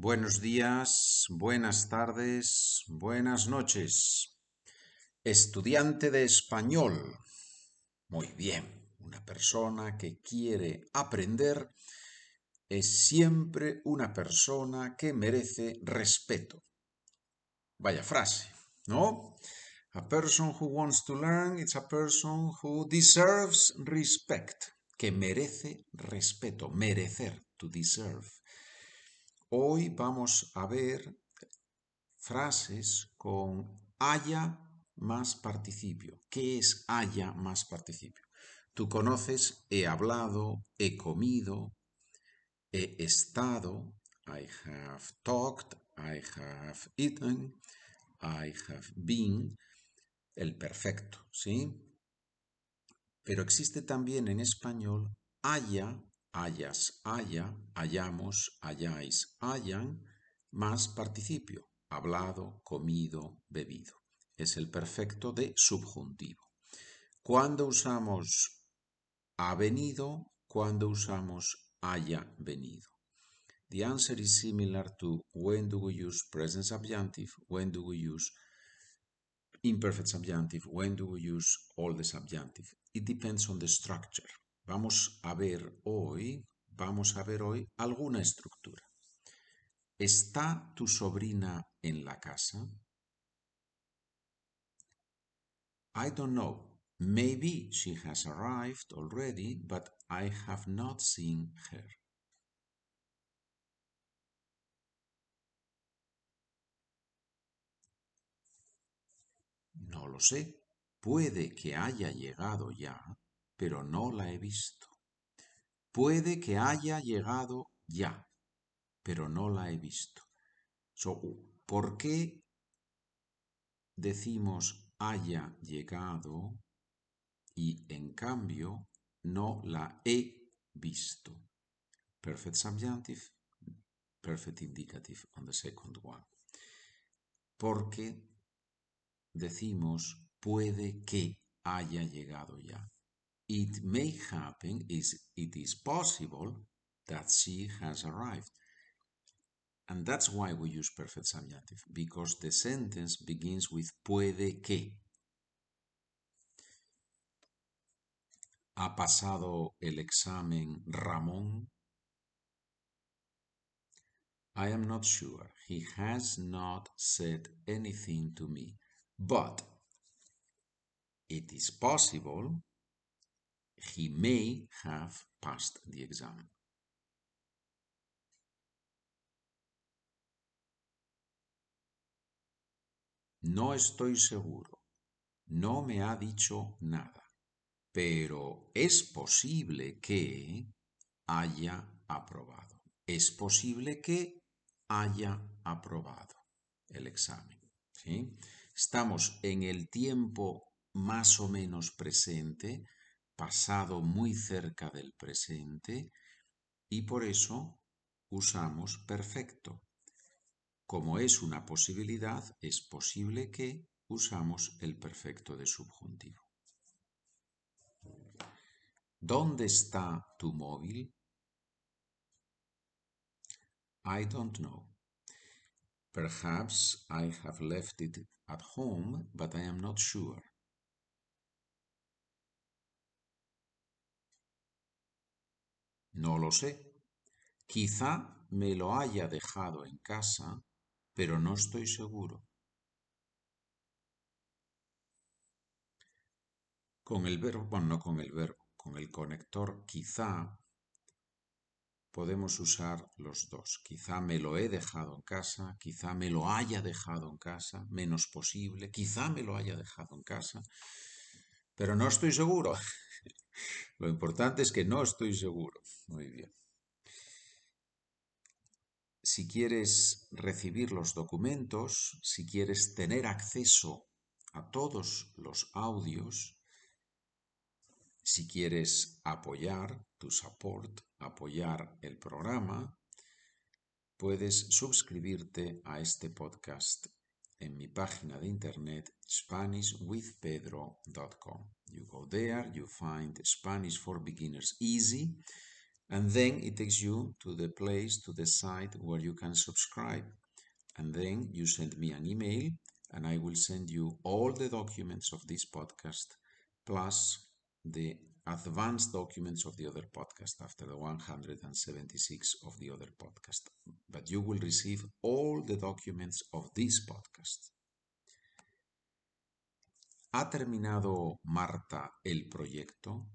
Buenos días, buenas tardes, buenas noches. Estudiante de español. Muy bien, una persona que quiere aprender es siempre una persona que merece respeto. Vaya frase, ¿no? A person who wants to learn is a person who deserves respect, que merece respeto, merecer, to deserve. Hoy vamos a ver frases con haya más participio. ¿Qué es haya más participio? Tú conoces he hablado, he comido, he estado, I have talked, I have eaten, I have been, el perfecto, ¿sí? Pero existe también en español haya hayas, haya, hayamos, hayáis, hayan, más participio, hablado, comido, bebido. Es el perfecto de subjuntivo. Cuando usamos ha venido, cuando usamos haya venido. The answer is similar to when do we use present subjunctive, when do we use imperfect subjunctive, when do we use all the subjunctive. It depends on the structure. Vamos a ver hoy, vamos a ver hoy alguna estructura. ¿Está tu sobrina en la casa? I don't know. Maybe she has arrived already, but I have not seen her. No lo sé. Puede que haya llegado ya, pero no la he visto. Puede que haya llegado ya, pero no la he visto. ¿Por qué decimos haya llegado y en cambio no la he visto? Perfect subjunctive, perfect indicative on the second one. Porque decimos puede que haya llegado ya it may happen, is it is possible that she has arrived. And that's why we use perfect subjunctive, because the sentence begins with puede que. ¿Ha pasado el examen Ramón? I am not sure. He has not said anything to me. But it is possible he may have passed the exam. No estoy seguro. No me ha dicho nada. Pero es posible que haya aprobado. Es posible que haya aprobado el examen. Estamos en el tiempo más o menos presente pasado muy cerca del presente y por eso usamos perfecto. Como es una posibilidad, es posible que usamos el perfecto de subjuntivo. ¿Dónde está tu móvil? I don't know. Perhaps I have left it at home, but I am not sure. No lo sé. Quizá me lo haya dejado en casa, pero no estoy seguro. Con el verbo, bueno, no con el verbo, con el conector quizá podemos usar los dos. Quizá me lo he dejado en casa, quizá me lo haya dejado en casa, menos posible, quizá me lo haya dejado en casa, pero no estoy seguro. Lo importante es que no estoy seguro. Muy bien. Si quieres recibir los documentos, si quieres tener acceso a todos los audios, si quieres apoyar tu support, apoyar el programa, puedes suscribirte a este podcast en mi página de internet SpanishWithPedro.com. You go there, you find Spanish for Beginners easy And then it takes you to the place, to the site where you can subscribe. And then you send me an email and I will send you all the documents of this podcast plus the advanced documents of the other podcast after the 176 of the other podcast. But you will receive all the documents of this podcast. ¿Ha terminado Marta el proyecto?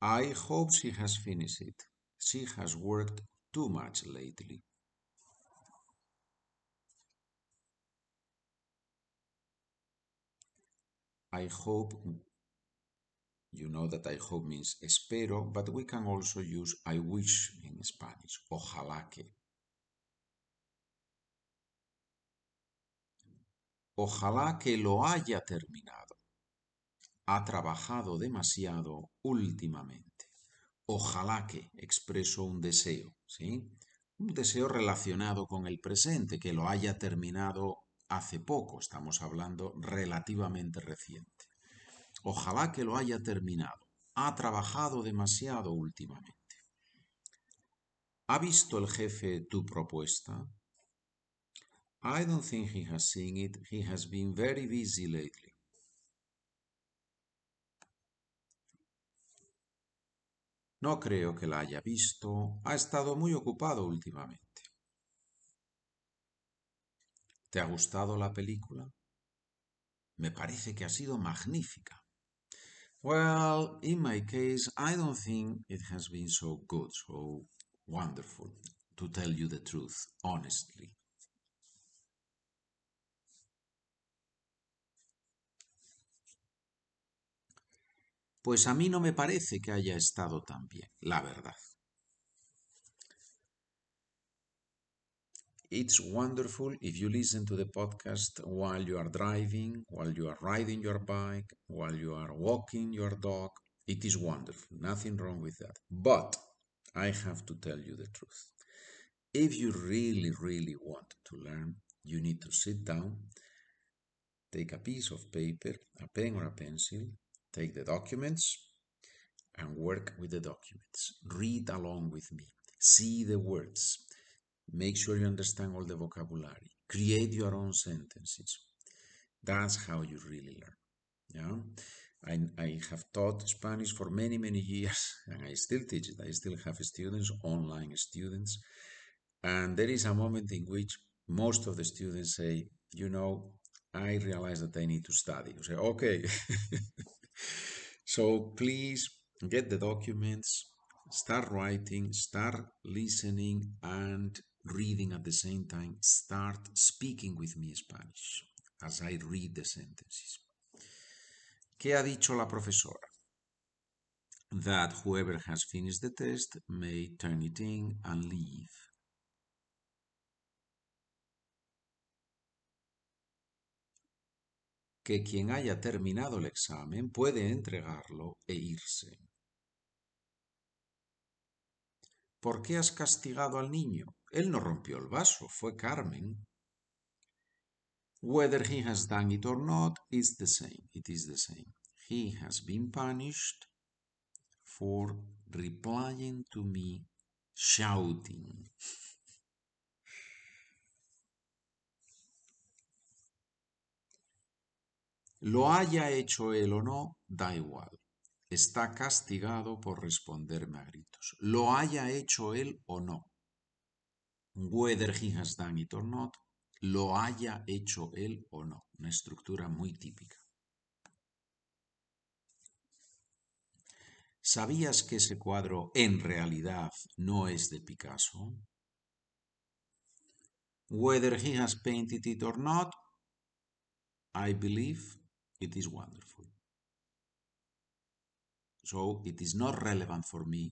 I hope she has finished it. She has worked too much lately. I hope, you know that I hope means espero, but we can also use I wish in Spanish. Ojalá que. Ojalá que lo haya terminado. Ha trabajado demasiado últimamente. Ojalá que expreso un deseo, ¿sí? Un deseo relacionado con el presente, que lo haya terminado hace poco, estamos hablando relativamente reciente. Ojalá que lo haya terminado. Ha trabajado demasiado últimamente. ¿Ha visto el jefe tu propuesta? I don't think he has seen it. He has been very busy lately. No creo que la haya visto. Ha estado muy ocupado últimamente. ¿Te ha gustado la película? Me parece que ha sido magnífica. Well, in my case, I don't think it has been so good, so wonderful, to tell you the truth, honestly. Pues a mí no me parece que haya estado tan bien, la verdad. It's wonderful if you listen to the podcast while you are driving, while you are riding your bike, while you are walking your dog. It is wonderful, nothing wrong with that. But I have to tell you the truth. If you really, really want to learn, you need to sit down, take a piece of paper, a pen or a pencil, take the documents, and work with the documents. Read along with me. See the words Make sure you understand all the vocabulary. Create your own sentences. That's how you really learn. Yeah. I, I have taught Spanish for many, many years, and I still teach it. I still have students, online students. And there is a moment in which most of the students say, you know, I realize that I need to study. You say, okay. so please get the documents, start writing, start listening, and reading at the same time, start speaking with me Spanish as I read the sentences. ¿Qué ha dicho la profesora? That whoever has finished the test may turn it in and leave. Que quien haya terminado el examen puede entregarlo e irse. ¿Por qué has castigado al niño? Él no rompió el vaso, fue Carmen. Whether he has done it or not is the same. It is the same. He has been punished for replying to me shouting. Lo haya hecho él o no, da igual. Está castigado por responderme a gritos. Lo haya hecho él o no whether he has done it or not, lo haya hecho él o no. Una estructura muy típica. ¿Sabías que ese cuadro en realidad no es de Picasso? Whether he has painted it or not, I believe it is wonderful. So it is not relevant for me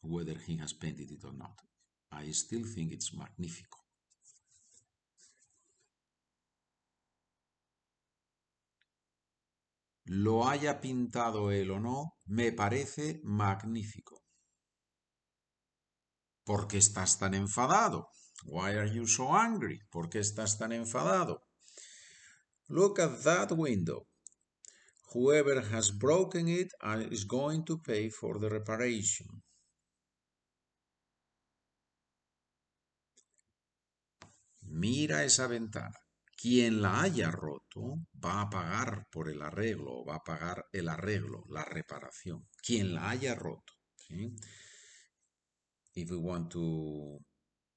whether he has painted it or not. I still think it's magnífico. Lo haya pintado él o no, me parece magnífico. ¿Por qué estás tan enfadado? Why are you so angry? ¿Por qué estás tan enfadado? Look at that window. Whoever has broken it uh, is going to pay for the reparation. Mira esa ventana. Quien la haya roto va a pagar por el arreglo, va a pagar el arreglo, la reparación. Quien la haya roto. ¿sí? If we want to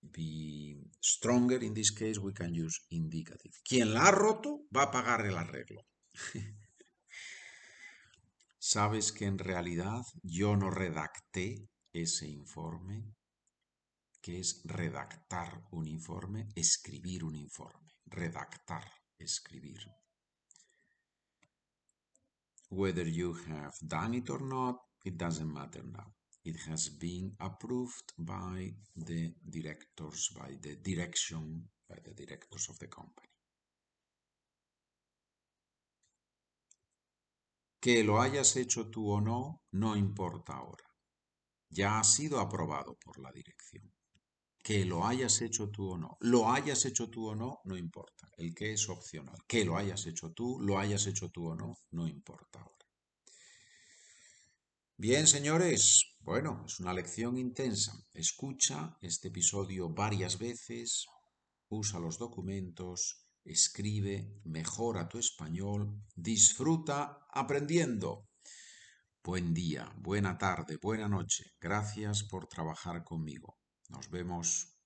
be stronger in this case, we can use indicative. Quien la ha roto va a pagar el arreglo. ¿Sabes que en realidad yo no redacté ese informe? ¿Qué es redactar un informe? Escribir un informe. Redactar, escribir. Whether you have done it or not, it doesn't matter now. It has been approved by the directors, by the direction, by the directors of the company. Que lo hayas hecho tú o no, no importa ahora. Ya ha sido aprobado por la dirección. Que lo hayas hecho tú o no. Lo hayas hecho tú o no, no importa. El que es opcional. Que lo hayas hecho tú, lo hayas hecho tú o no, no importa ahora. Bien, señores, bueno, es una lección intensa. Escucha este episodio varias veces, usa los documentos, escribe, mejora tu español, disfruta aprendiendo. Buen día, buena tarde, buena noche. Gracias por trabajar conmigo. Nos vemos